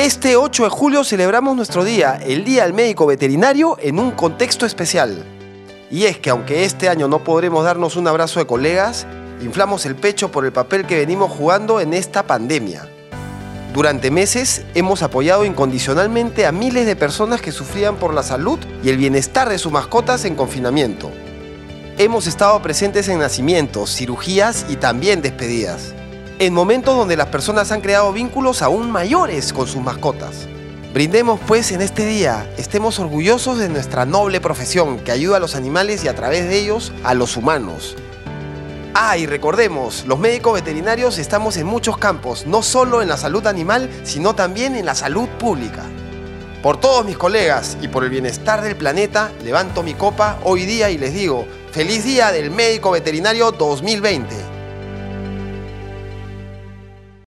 Este 8 de julio celebramos nuestro día, el Día del Médico Veterinario, en un contexto especial. Y es que aunque este año no podremos darnos un abrazo de colegas, inflamos el pecho por el papel que venimos jugando en esta pandemia. Durante meses hemos apoyado incondicionalmente a miles de personas que sufrían por la salud y el bienestar de sus mascotas en confinamiento. Hemos estado presentes en nacimientos, cirugías y también despedidas. En momentos donde las personas han creado vínculos aún mayores con sus mascotas. Brindemos pues en este día, estemos orgullosos de nuestra noble profesión que ayuda a los animales y a través de ellos a los humanos. Ah, y recordemos, los médicos veterinarios estamos en muchos campos, no solo en la salud animal, sino también en la salud pública. Por todos mis colegas y por el bienestar del planeta, levanto mi copa hoy día y les digo, feliz día del médico veterinario 2020.